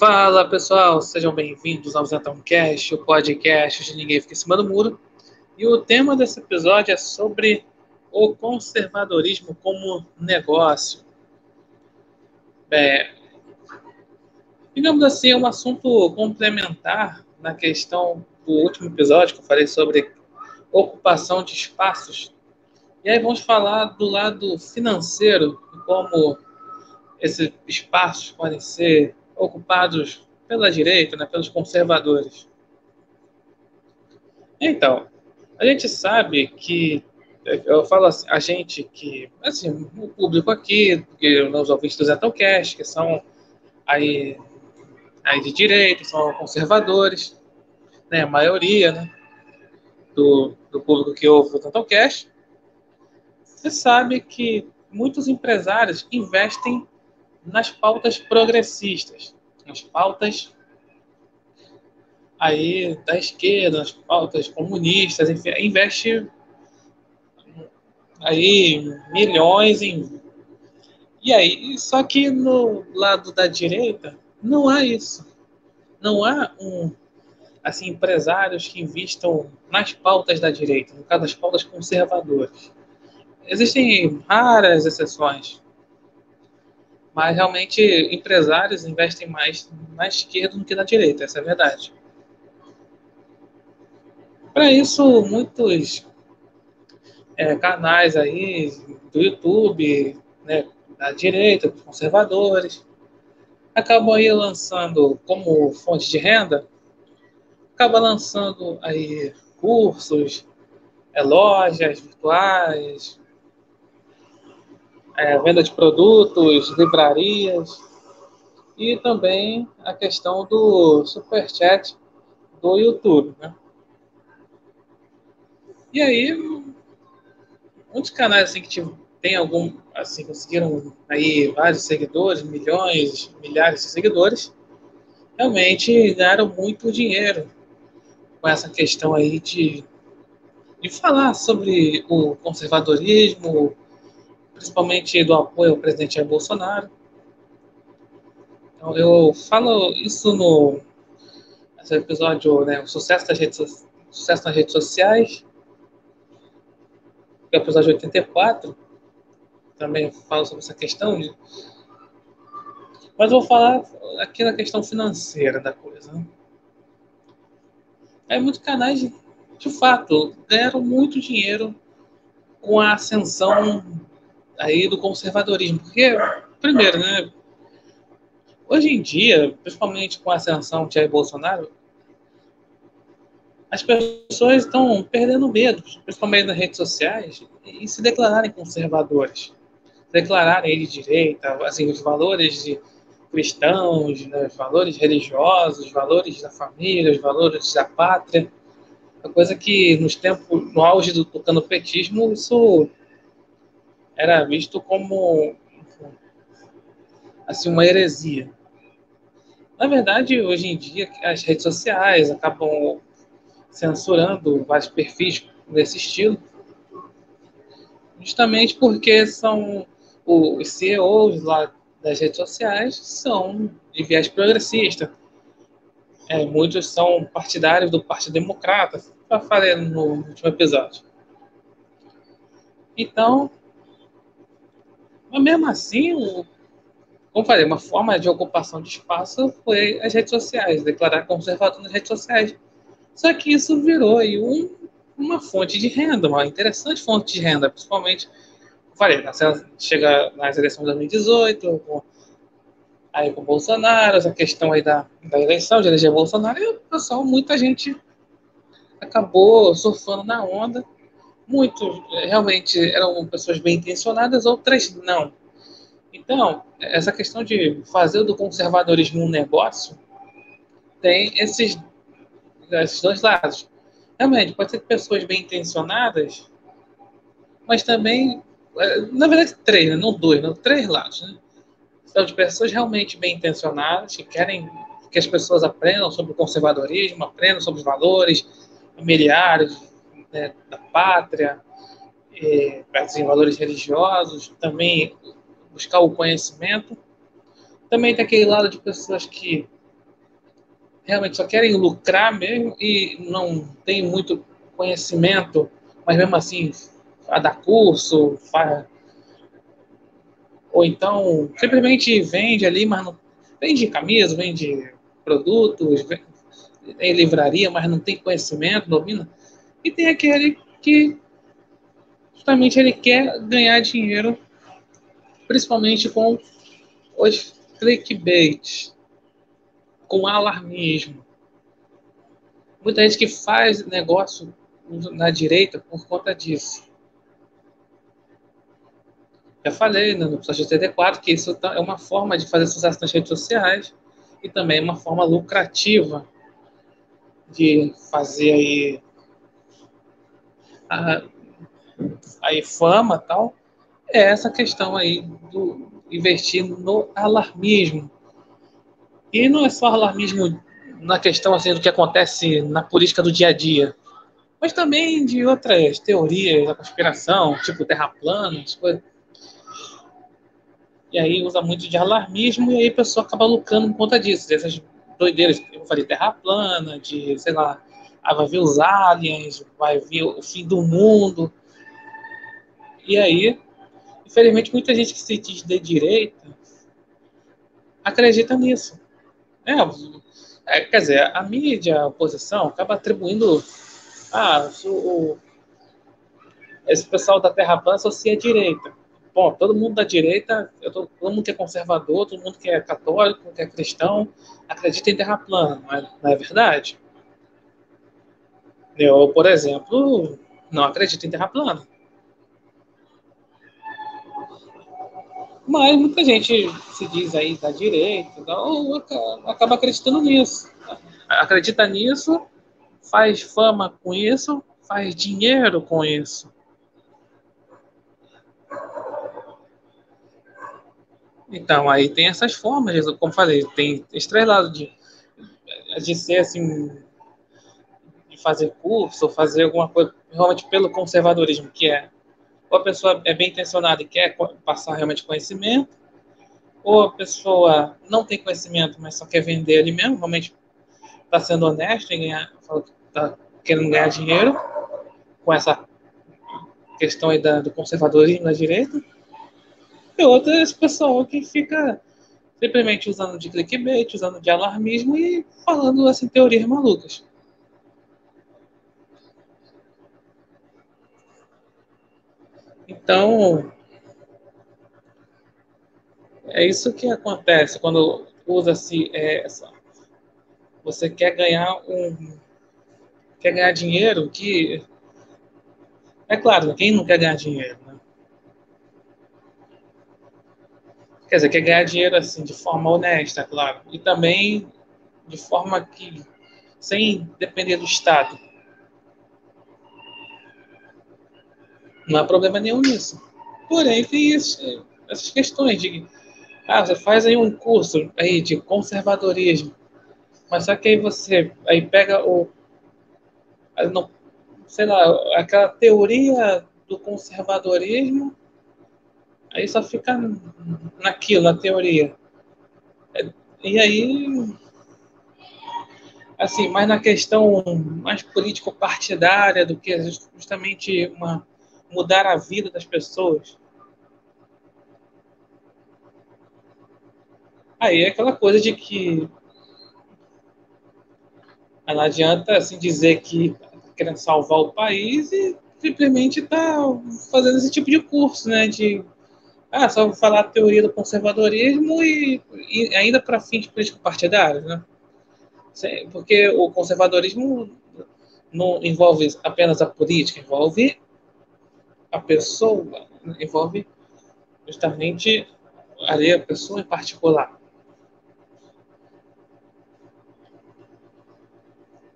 Fala pessoal, sejam bem-vindos ao Zetão Cast, o podcast de Ninguém Fica em Cima do Muro. E o tema desse episódio é sobre o conservadorismo como negócio. É, digamos assim, é um assunto complementar na questão do último episódio que eu falei sobre ocupação de espaços. E aí vamos falar do lado financeiro, como esses espaços podem ser ocupados pela direita, né, pelos conservadores. Então, a gente sabe que eu falo assim, a gente que, assim, o público aqui, os ouvintes do Zetocast, que são aí, aí de direita, são conservadores, né, a maioria, né, do, do público que ouve o Zetocast, você sabe que muitos empresários investem nas pautas progressistas, nas pautas aí da esquerda, nas pautas comunistas, enfim, investe aí milhões em e aí, só que no lado da direita não há isso. Não há um assim empresários que investam nas pautas da direita, no caso das pautas conservadoras. Existem raras exceções, mas realmente empresários investem mais na esquerda do que na direita, essa é a verdade. Para isso, muitos é, canais aí do YouTube, né, da direita, dos conservadores, acabam aí lançando como fonte de renda, acaba lançando aí cursos, é, lojas virtuais, é, venda de produtos, livrarias e também a questão do superchat do YouTube, né? E aí, muitos canais assim que tem algum, assim, conseguiram aí vários seguidores, milhões, milhares de seguidores, realmente ganharam muito dinheiro com essa questão aí de, de falar sobre o conservadorismo, principalmente do apoio ao presidente Jair Bolsonaro. Então, eu falo isso no esse episódio, né, o sucesso das redes, sucesso nas redes sociais, que é o episódio 84, também falo sobre essa questão, de, mas vou falar aqui na questão financeira da coisa. Né? É muitos canais, de fato, ganharam muito dinheiro com a ascensão aí do conservadorismo. Porque, primeiro, né? Hoje em dia, principalmente com a ascensão de Jair Bolsonaro, as pessoas estão perdendo medo, principalmente nas redes sociais, e se declararem conservadores, declararem de direita, assim, os valores de cristãos, né, os valores religiosos, os valores da família, os valores da pátria, uma coisa que nos tempos, no auge do, do canopetismo, isso era visto como assim uma heresia. Na verdade, hoje em dia as redes sociais acabam censurando vários perfis desse estilo, justamente porque são os CEOs lá das redes sociais são de viés progressista. É, muitos são partidários do Partido Democrata, eu falei no último episódio. Então, mas mesmo assim, como falei, uma forma de ocupação de espaço foi as redes sociais, declarar conservador nas redes sociais. Só que isso virou aí um, uma fonte de renda, uma interessante fonte de renda, principalmente, como falei, chega nas eleições de 2018, com, aí com o Bolsonaro, essa questão aí da, da eleição, de eleger Bolsonaro, e o pessoal, muita gente acabou surfando na onda Muitos eh, realmente eram pessoas bem intencionadas, outras não. Então, essa questão de fazer do conservadorismo um negócio tem esses, esses dois lados. Realmente, pode ser pessoas bem intencionadas, mas também, eh, na verdade, três, né? não dois, não, três lados. Né? São de pessoas realmente bem intencionadas, que querem que as pessoas aprendam sobre o conservadorismo, aprendam sobre os valores familiares, né, da pátria, é, assim, valores religiosos, também buscar o conhecimento. Também tem aquele lado de pessoas que realmente só querem lucrar mesmo e não tem muito conhecimento, mas mesmo assim dar curso, faz, ou então simplesmente vende ali, mas não vende camisa, vende produtos, vende, livraria, mas não tem conhecimento, domina. E tem aquele que justamente ele quer ganhar dinheiro, principalmente com os clickbait, com alarmismo. Muita gente que faz negócio na direita por conta disso. Já falei né, no episódio 84 que isso tá, é uma forma de fazer sucesso nas redes sociais e também é uma forma lucrativa de fazer aí a, aí fama tal. É essa questão aí do investir no alarmismo. E não é só alarmismo na questão assim do que acontece na política do dia a dia mas também de outras teorias da conspiração tipo terra plana coisas. E aí usa muito de alarmismo e aí a pessoa acaba lucrando por conta disso, dessas doideiras eu falei, terra plana, de, sei lá, ah, vai vir os aliens, vai vir o fim do mundo. E aí, infelizmente, muita gente que se diz de direita acredita nisso. É, é, quer dizer, a mídia, a oposição, acaba atribuindo. Ah, o, esse pessoal da Terra plana associa a direita bom, todo mundo da direita, tô, todo mundo que é conservador, todo mundo que é católico, que é cristão, acredita em terra plana, não é, não é verdade? Eu, por exemplo, não acredito em terra plana. Mas muita gente se diz aí da direita, então acaba acreditando nisso. Acredita nisso, faz fama com isso, faz dinheiro com isso. Então, aí tem essas formas, como falei, tem estrelado de, de ser assim, fazer curso, ou fazer alguma coisa realmente pelo conservadorismo, que é ou a pessoa é bem intencionada e quer passar realmente conhecimento, ou a pessoa não tem conhecimento, mas só quer vender ali mesmo, realmente está sendo honesto ganhar, está querendo ganhar dinheiro com essa questão aí da, do conservadorismo na direita e outra é esse pessoal que fica simplesmente usando de clickbait, usando de alarmismo e falando assim teorias malucas. Então, é isso que acontece quando usa-se é, essa. Você quer ganhar um. Quer ganhar dinheiro que. É claro, quem não quer ganhar dinheiro? Quer dizer, quer ganhar dinheiro assim, de forma honesta, claro. E também de forma que, sem depender do Estado. Não há problema nenhum nisso. Porém, tem esse, essas questões de. Ah, você faz aí um curso aí de conservadorismo. Mas só que aí você aí pega o. Não, sei lá, aquela teoria do conservadorismo Aí só fica naquilo, na teoria. E aí, assim, mais na questão mais político-partidária do que justamente uma, mudar a vida das pessoas. Aí é aquela coisa de que não adianta assim dizer que tá querendo salvar o país e simplesmente está fazendo esse tipo de curso, né? De ah, só vou falar a teoria do conservadorismo e, e ainda para fins político-partidários, né? Porque o conservadorismo não envolve apenas a política, envolve a pessoa, envolve justamente ali a pessoa em particular.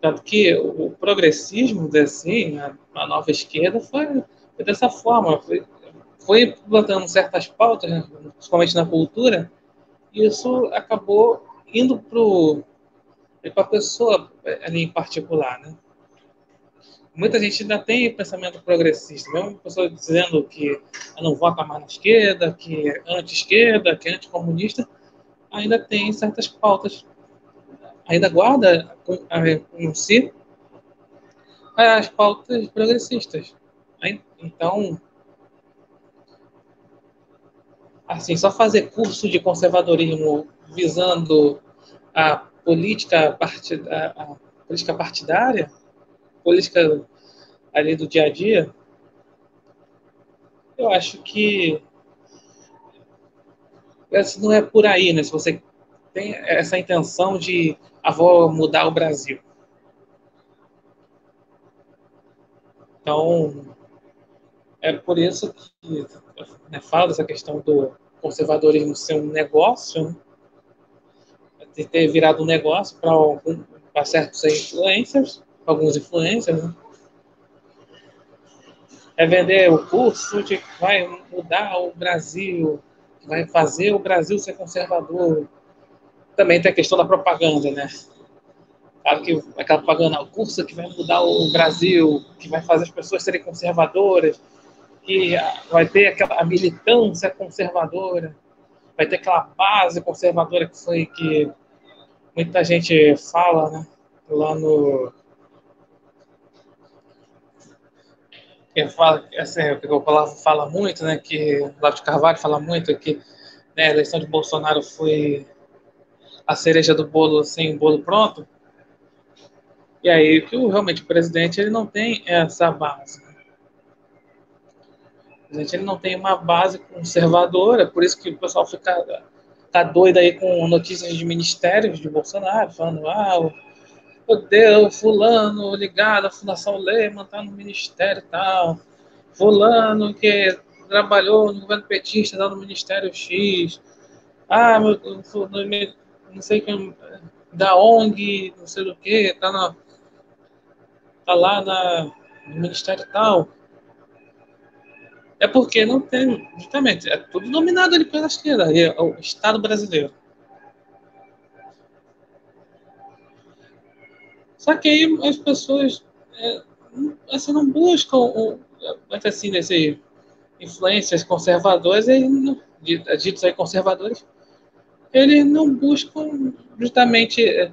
Tanto que o progressismo, assim, a, nova esquerda, foi, dessa forma. Foi, foi plantando certas pautas, né, principalmente na cultura, e isso acabou indo para a pessoa ali em particular, né? Muita gente ainda tem pensamento progressista, mesmo pessoa dizendo que não vota mais na esquerda, que é anti-esquerda, que é anticomunista, ainda tem certas pautas ainda guarda em si as pautas progressistas. Então, assim, só fazer curso de conservadorismo visando a política, partida, a política partidária, política ali do dia a dia, eu acho que não é por aí, né? Se você tem essa intenção de ah, vou mudar o Brasil. Então, é por isso que né, fala dessa questão do conservadorismo ser um negócio, né? de ter virado um negócio para certos influencers, alguns influencers, né? é vender o curso de que vai mudar o Brasil, que vai fazer o Brasil ser conservador. Também tem a questão da propaganda, né? Claro que aquela propaganda, o curso que vai mudar o Brasil, que vai fazer as pessoas serem conservadoras, que vai ter aquela militância conservadora, vai ter aquela base conservadora que foi que muita gente fala, né? Lá no que fala, assim, o Olavo fala muito, né, que o de Carvalho fala muito que né, a eleição de Bolsonaro foi a cereja do bolo assim, o bolo pronto. E aí que o, realmente o presidente ele não tem essa base. O presidente ele não tem uma base conservadora, por isso que o pessoal fica tá doido aí com notícias de ministérios de Bolsonaro, falando, ah, meu Deus, fulano ligado à Fundação Lehman, tá no ministério e tal. Fulano que trabalhou no governo petista, tá no Ministério X. Ah, meu, não sei quem, da ONG, não sei do que, tá, tá lá na, no Ministério tal. É porque não tem, justamente, é tudo dominado ali pela esquerda, é o Estado brasileiro. Só que aí as pessoas é, assim, não buscam, assim, nesse, influências conservadoras, ditos aí conservadores, eles não buscam justamente é,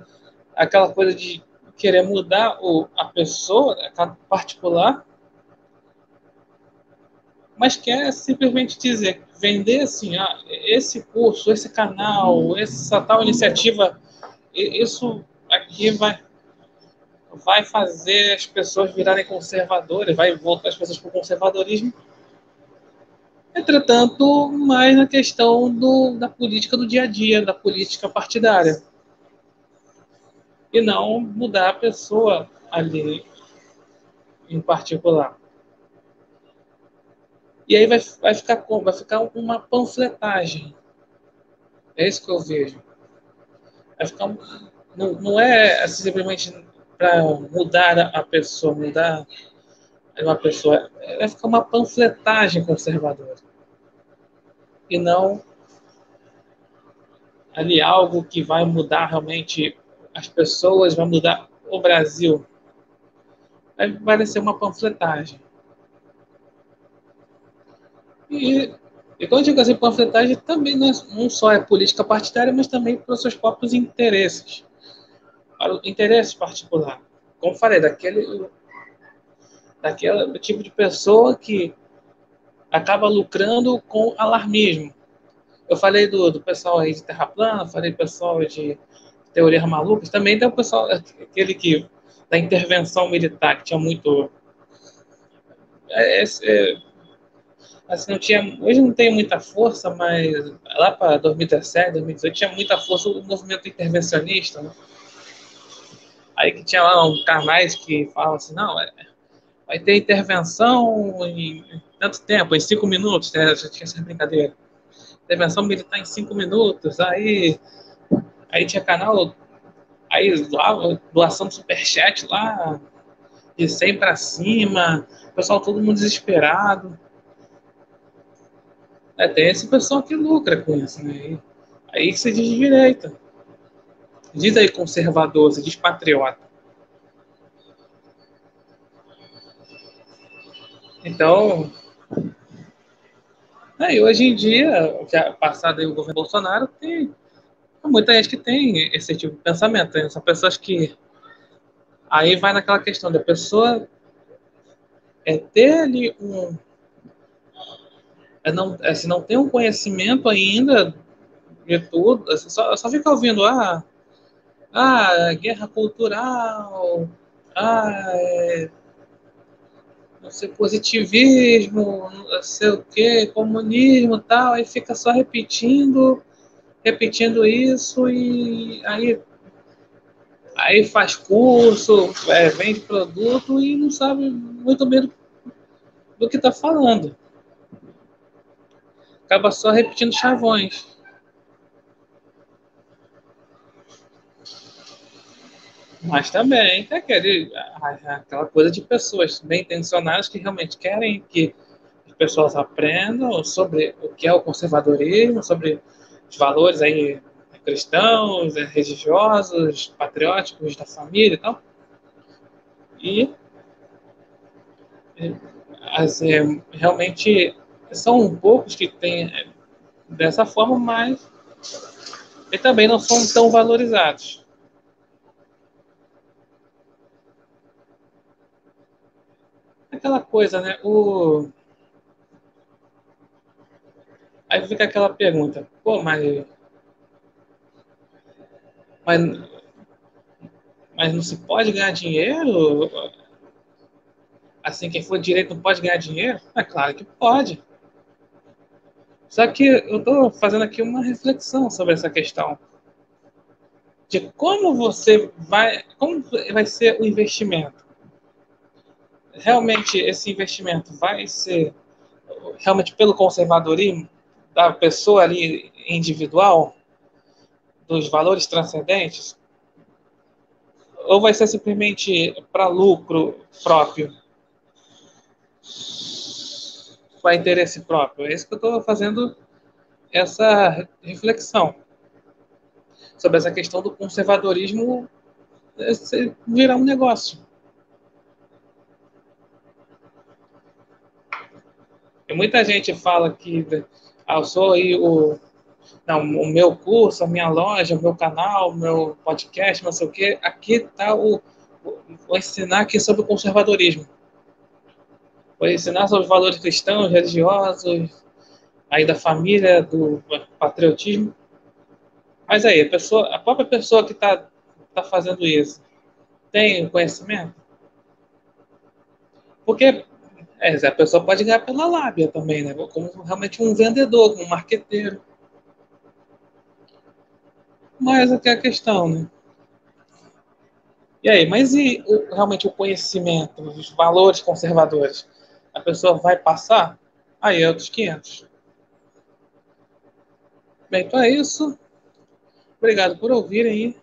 aquela coisa de querer mudar o, a pessoa, a particular, mas quer simplesmente dizer, vender assim, ah, esse curso, esse canal, essa tal iniciativa, isso aqui vai vai fazer as pessoas virarem conservadoras, vai voltar as pessoas para o conservadorismo. Entretanto, mais na questão do, da política do dia a dia, da política partidária. E não mudar a pessoa ali em particular. E aí vai, vai ficar como? Vai ficar uma panfletagem. É isso que eu vejo. Vai ficar. Não, não é assim, simplesmente para mudar a pessoa, mudar uma pessoa, vai ficar uma panfletagem conservadora. E não ali algo que vai mudar realmente as pessoas, vai mudar o Brasil. Vai parecer uma panfletagem. E, e quando eu digo assim, panfletagem, também não, é, não só é política partidária, mas também para os seus próprios interesses para o interesse particular. Como falei, daquele, daquele tipo de pessoa que acaba lucrando com alarmismo. Eu falei do, do pessoal aí de terra plana, falei do pessoal de teorias malucas, também tem o pessoal, aquele que da intervenção militar, que tinha muito. É, é, assim, não tinha, hoje não tem muita força, mas lá para 2017, 2018 tinha muita força o movimento intervencionista, né? Aí que tinha lá um carnais que fala assim, não, é, vai ter intervenção em tanto tempo, em cinco minutos, né? Já tinha essa brincadeira. Intervenção militar em cinco minutos, aí, aí tinha canal, aí doava, doação do superchat lá, de 100 para cima, pessoal todo mundo desesperado. É, tem esse pessoal que lucra com isso, né? Aí você diz direita. Diz aí conservador, você diz patriota. Então, aí hoje em dia, já passado o governo Bolsonaro, tem muita gente que tem esse tipo de pensamento. Tem são pessoas que. Aí vai naquela questão da pessoa é ter ali um. É não, é, se não tem um conhecimento ainda de tudo, só, só fica ouvindo, ah, ah, guerra cultural, ah, é, não sei, positivismo, não sei o que, comunismo tal, aí fica só repetindo, repetindo isso e aí, aí faz curso, é, vende produto e não sabe muito bem do, do que está falando. Acaba só repetindo chavões. Mas também tem aquele, aquela coisa de pessoas bem intencionadas que realmente querem que as pessoas aprendam sobre o que é o conservadorismo, sobre os valores aí cristãos, religiosos, patrióticos da família e tal. E assim, realmente são poucos que têm dessa forma, mas e também não são tão valorizados. Aquela coisa, né? O... Aí fica aquela pergunta, pô, mas. Mas, mas não se pode ganhar dinheiro? Assim, quem for direito não pode ganhar dinheiro? É claro que pode. Só que eu estou fazendo aqui uma reflexão sobre essa questão de como você vai, como vai ser o investimento realmente esse investimento vai ser realmente pelo conservadorismo da pessoa ali individual, dos valores transcendentes, ou vai ser simplesmente para lucro próprio, para interesse próprio? É isso que eu estou fazendo essa reflexão sobre essa questão do conservadorismo virar um negócio. E muita gente fala que ah, eu sou aí o, não, o meu curso, a minha loja, o meu canal, o meu podcast, não sei o quê. Aqui está o. Vou ensinar aqui sobre o conservadorismo. Vou ensinar sobre valores cristãos, religiosos, aí da família, do patriotismo. Mas aí, a, pessoa, a própria pessoa que está tá fazendo isso tem conhecimento? Porque é, a pessoa pode ganhar pela lábia também, né? Como realmente um vendedor, como um marqueteiro. Mas aqui é a questão, né? E aí, mas e o, realmente o conhecimento, os valores conservadores? A pessoa vai passar? Aí é outros 500. Bem, então é isso. Obrigado por ouvirem.